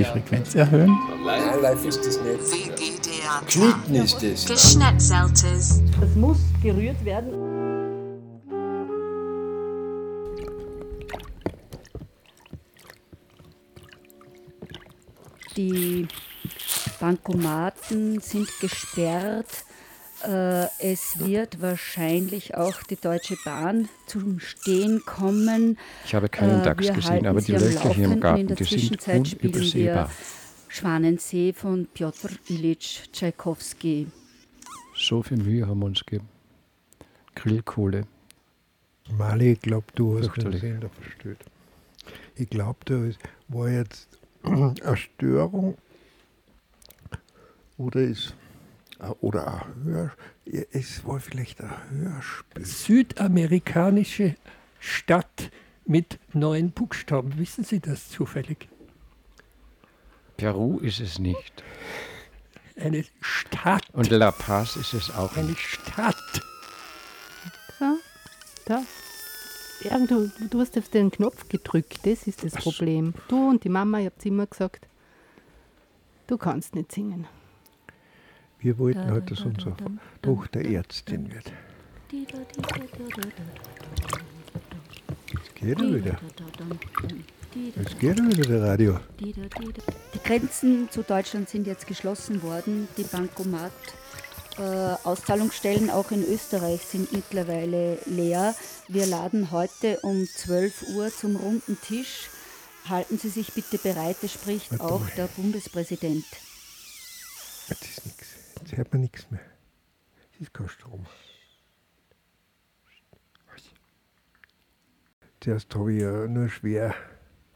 die Frequenz erhöhen. Nein, live ist das nicht. Geschnitten ist das. Geschnetzeltes. Es muss gerührt werden. Die Bankomaten sind gesperrt. Äh, Es wird wahrscheinlich auch die Deutsche Bahn zum Stehen kommen. Ich habe keinen Äh, DAX wir gesehen, aber die Löcher hier im. Garten, In der die sind Zwischenzeit spielen wir unübersehbar. Schwanensee von Piotr Ilyich Tschaikowski. So viel Mühe haben wir uns gegeben. Grillkohle. Mali, ich glaube, du hast den. Sender verstört. Ich glaube, da war jetzt eine Störung oder ist oder ein Hör, es war vielleicht ein Hörspiel. Südamerikanische Stadt mit neun Buchstaben. Wissen Sie das zufällig? Peru ist es nicht. Eine Stadt. Und La Paz ist es auch Eine nicht. Stadt. Da, da. Ja, du, du hast auf den Knopf gedrückt, das ist das Problem. Du und die Mama, ihr habt immer gesagt, du kannst nicht singen. Wir wollten heute, dass unsere Tochter Ärztin wird. Jetzt geht er wieder. Jetzt geht er wieder, der Radio. Die Grenzen zu Deutschland sind jetzt geschlossen worden. Die Bankomat äh, Auszahlungsstellen auch in Österreich sind mittlerweile leer. Wir laden heute um 12 Uhr zum runden Tisch. Halten Sie sich bitte bereit, es spricht Warte auch mal. der Bundespräsident. Jetzt ist nichts. Jetzt hört man nichts mehr. Es ist kein Strom. Zuerst habe ich ja nur schwer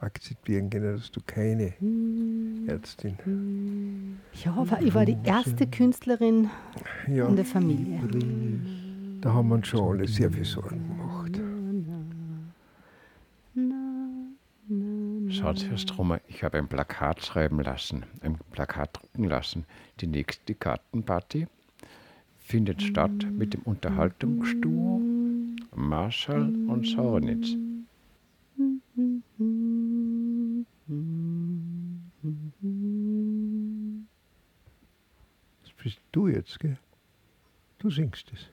akzeptieren können, dass du keine Ärztin Ja, aber ich war die erste Künstlerin ja, in der Familie. Da haben wir uns schon alle sehr viel Sorgen gemacht. Stromer, ich habe ein Plakat schreiben lassen, ein Plakat drucken lassen. Die nächste Gartenparty findet statt mit dem Unterhaltungsduo Marschall und Sauernitz. Das bist du jetzt, gell? Du singst es.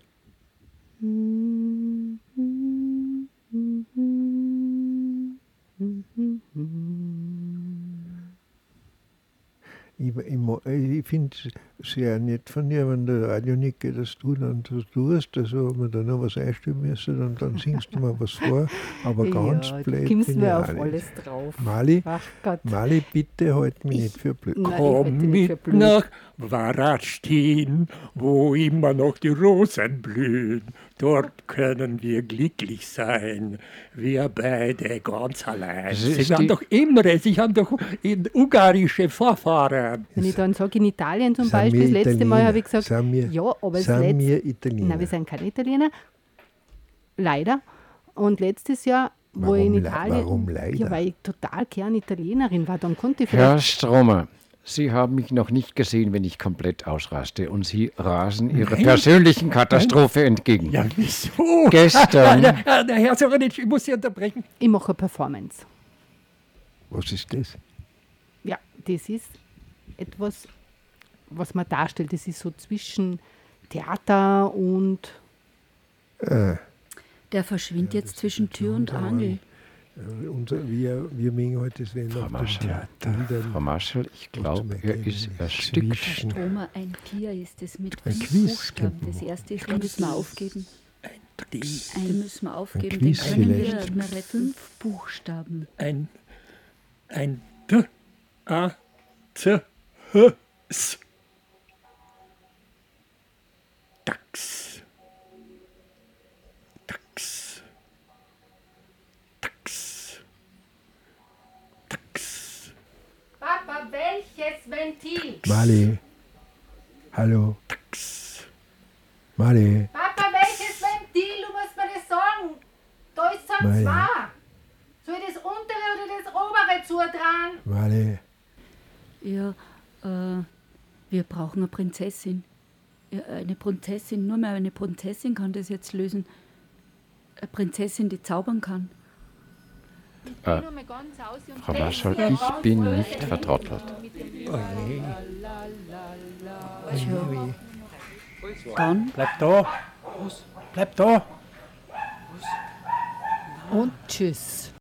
Ich, ich, ich finde es sehr nett von dir, wenn der Radio nicht geht, dass du dann das tust. Also, wenn wir da noch was einstellen müssen, und dann singst du mal was vor. Aber ganz ja, blöd bin ich mir auch auf nicht. alles drauf. Mali. Mali, bitte halt mich nicht für blöd. Nein, ich Komm mit blöd. nach Waratstein, wo immer noch die Rosen blühen. Dort können wir glücklich sein, wir beide ganz allein. Das Sie die- doch Imre, Sie haben doch ungarische Vorfahren. Wenn ich dann sage, in Italien zum Beispiel, das letzte Mal Italiener? habe ich gesagt, wir- ja, aber das Sind letzte wir Italiener? Nein, wir sind keine Italiener. Leider. Und letztes Jahr, wo ich in Warum Italien. warum leider? Ja, weil ich total gern Italienerin war. Dann konnte ich Herr vielleicht. Stromer, Sie haben mich noch nicht gesehen, wenn ich komplett ausraste und Sie rasen Ihrer Nein. persönlichen Katastrophe entgegen. Ja, wieso? Gestern- Ah, ah, ah, Herr Sorenitsch, ich muss Sie unterbrechen. Ich mache eine Performance. Was ist das? Ja, das ist etwas, was man darstellt. Das ist so zwischen Theater und. Äh, Der verschwindet jetzt zwischen Tür und Angel. äh, unser, wir, wir mögen heute das Wenn Frau Marschall. Frau Marschall, ich glaube, er ist erstickt. zwischen- ein Tier ist es mit Ein fünf Quiz Das wir erste ist, wir müssen wir aufgeben. Die, Einen müssen wir aufgeben, den können wir vielleicht. retten. Fünf Buchstaben. ein, ein D, A, Z, Dachs. Dachs. Dachs. Dachs. Papa, welches Ventil? Mali, hallo. Mali, Papa, welches Ventil? Du musst mir das sagen. Da ist so Mei. zwei. Soll ich das untere oder das obere zutragen? Mali. Ja, äh, wir brauchen eine Prinzessin. Eine Prinzessin, nur mehr eine Prinzessin kann das jetzt lösen. Eine Prinzessin, die zaubern kann. Äh, Frau Marschall, ich bin nicht vertrottelt. Oh je. Oh je. Dann. Bleib da! Bleib da! Und tschüss.